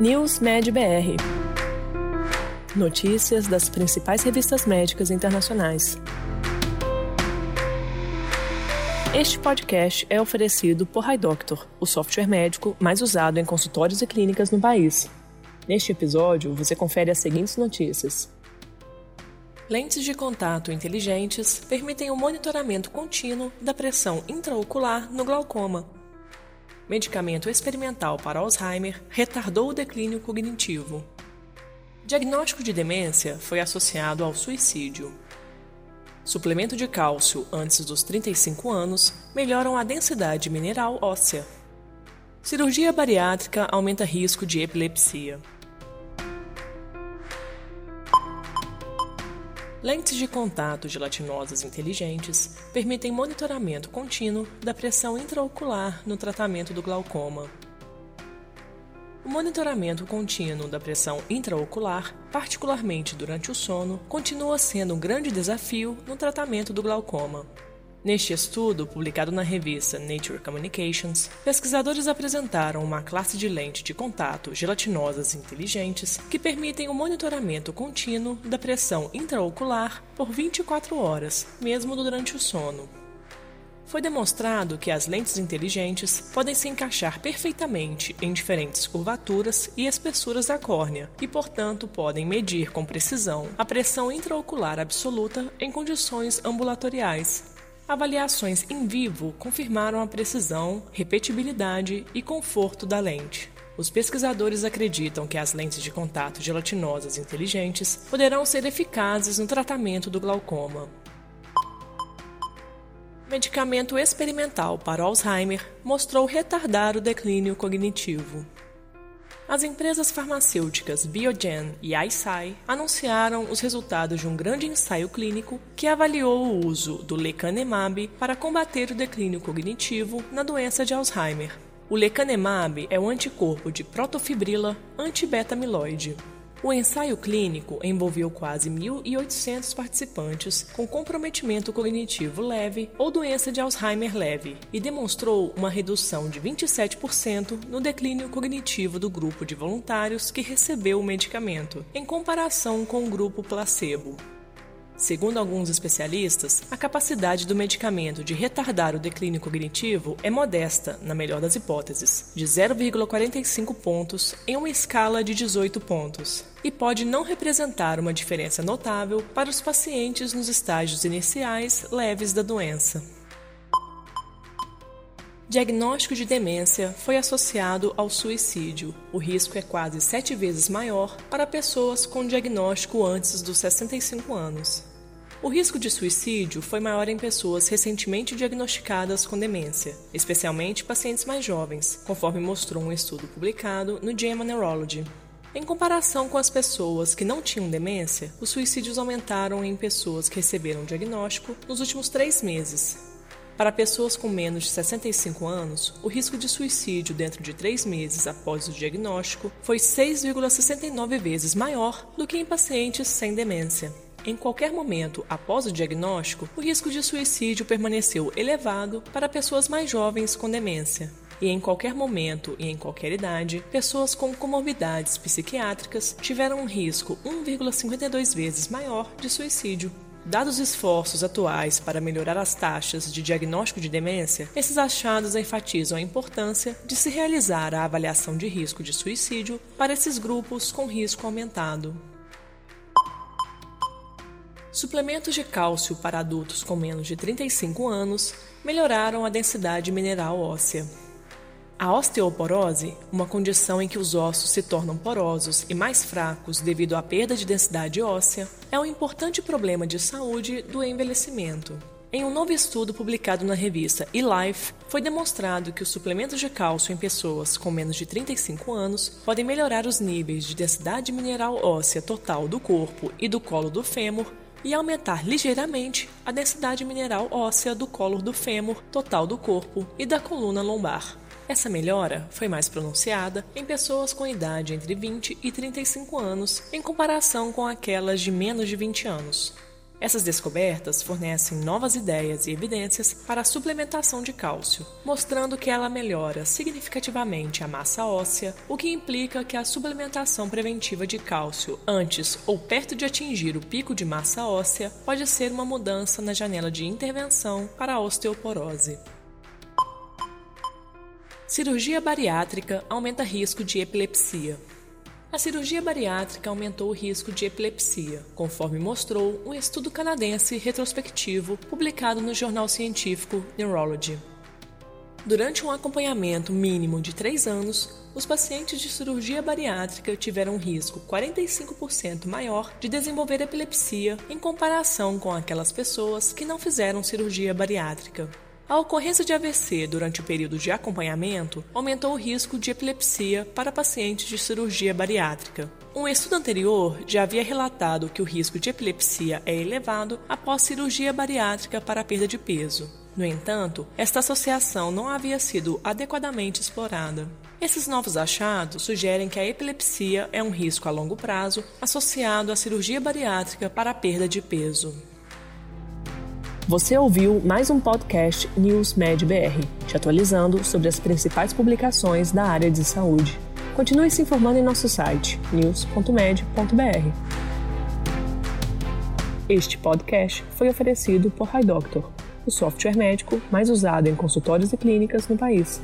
News Med BR. Notícias das principais revistas médicas internacionais. Este podcast é oferecido por HiDoctor, o software médico mais usado em consultórios e clínicas no país. Neste episódio, você confere as seguintes notícias. Lentes de contato inteligentes permitem o monitoramento contínuo da pressão intraocular no glaucoma. Medicamento experimental para Alzheimer retardou o declínio cognitivo. Diagnóstico de demência foi associado ao suicídio. Suplemento de cálcio antes dos 35 anos melhoram a densidade mineral óssea. Cirurgia bariátrica aumenta risco de epilepsia. Lentes de contato gelatinosas inteligentes permitem monitoramento contínuo da pressão intraocular no tratamento do glaucoma. O monitoramento contínuo da pressão intraocular, particularmente durante o sono, continua sendo um grande desafio no tratamento do glaucoma. Neste estudo, publicado na revista Nature Communications, pesquisadores apresentaram uma classe de lente de contato gelatinosas inteligentes que permitem o monitoramento contínuo da pressão intraocular por 24 horas, mesmo durante o sono. Foi demonstrado que as lentes inteligentes podem se encaixar perfeitamente em diferentes curvaturas e espessuras da córnea e, portanto, podem medir com precisão a pressão intraocular absoluta em condições ambulatoriais, Avaliações em vivo confirmaram a precisão, repetibilidade e conforto da lente. Os pesquisadores acreditam que as lentes de contato gelatinosas inteligentes poderão ser eficazes no tratamento do glaucoma. Medicamento experimental para Alzheimer mostrou retardar o declínio cognitivo. As empresas farmacêuticas Biogen e Eisai anunciaram os resultados de um grande ensaio clínico que avaliou o uso do lecanemab para combater o declínio cognitivo na doença de Alzheimer. O lecanemab é um anticorpo de protofibrila antibeta-amiloide. O ensaio clínico envolveu quase 1.800 participantes com comprometimento cognitivo leve ou doença de Alzheimer leve e demonstrou uma redução de 27% no declínio cognitivo do grupo de voluntários que recebeu o medicamento, em comparação com o grupo placebo. Segundo alguns especialistas, a capacidade do medicamento de retardar o declínio cognitivo é modesta, na melhor das hipóteses, de 0,45 pontos em uma escala de 18 pontos, e pode não representar uma diferença notável para os pacientes nos estágios iniciais leves da doença. Diagnóstico de demência foi associado ao suicídio. O risco é quase sete vezes maior para pessoas com diagnóstico antes dos 65 anos. O risco de suicídio foi maior em pessoas recentemente diagnosticadas com demência, especialmente pacientes mais jovens, conforme mostrou um estudo publicado no JAMA Neurology. Em comparação com as pessoas que não tinham demência, os suicídios aumentaram em pessoas que receberam diagnóstico nos últimos três meses, para pessoas com menos de 65 anos, o risco de suicídio dentro de três meses após o diagnóstico foi 6,69 vezes maior do que em pacientes sem demência. Em qualquer momento após o diagnóstico, o risco de suicídio permaneceu elevado para pessoas mais jovens com demência. E em qualquer momento e em qualquer idade, pessoas com comorbidades psiquiátricas tiveram um risco 1,52 vezes maior de suicídio. Dados os esforços atuais para melhorar as taxas de diagnóstico de demência, esses achados enfatizam a importância de se realizar a avaliação de risco de suicídio para esses grupos com risco aumentado. Suplementos de cálcio para adultos com menos de 35 anos melhoraram a densidade mineral óssea. A osteoporose, uma condição em que os ossos se tornam porosos e mais fracos devido à perda de densidade óssea, é um importante problema de saúde do envelhecimento. Em um novo estudo publicado na revista eLife, foi demonstrado que os suplementos de cálcio em pessoas com menos de 35 anos podem melhorar os níveis de densidade mineral óssea total do corpo e do colo do fêmur e aumentar ligeiramente a densidade mineral óssea do colo do fêmur total do corpo e da coluna lombar. Essa melhora foi mais pronunciada em pessoas com idade entre 20 e 35 anos, em comparação com aquelas de menos de 20 anos. Essas descobertas fornecem novas ideias e evidências para a suplementação de cálcio, mostrando que ela melhora significativamente a massa óssea, o que implica que a suplementação preventiva de cálcio antes ou perto de atingir o pico de massa óssea pode ser uma mudança na janela de intervenção para a osteoporose. Cirurgia bariátrica aumenta risco de epilepsia. A cirurgia bariátrica aumentou o risco de epilepsia, conforme mostrou um estudo canadense retrospectivo publicado no jornal científico Neurology. Durante um acompanhamento mínimo de 3 anos, os pacientes de cirurgia bariátrica tiveram um risco 45% maior de desenvolver epilepsia em comparação com aquelas pessoas que não fizeram cirurgia bariátrica. A ocorrência de AVC durante o período de acompanhamento aumentou o risco de epilepsia para pacientes de cirurgia bariátrica. Um estudo anterior já havia relatado que o risco de epilepsia é elevado após cirurgia bariátrica para perda de peso. No entanto, esta associação não havia sido adequadamente explorada. Esses novos achados sugerem que a epilepsia é um risco a longo prazo associado à cirurgia bariátrica para perda de peso. Você ouviu mais um podcast News Med BR, te atualizando sobre as principais publicações da área de saúde. Continue se informando em nosso site news.med.br. Este podcast foi oferecido por HiDoctor, o software médico mais usado em consultórios e clínicas no país.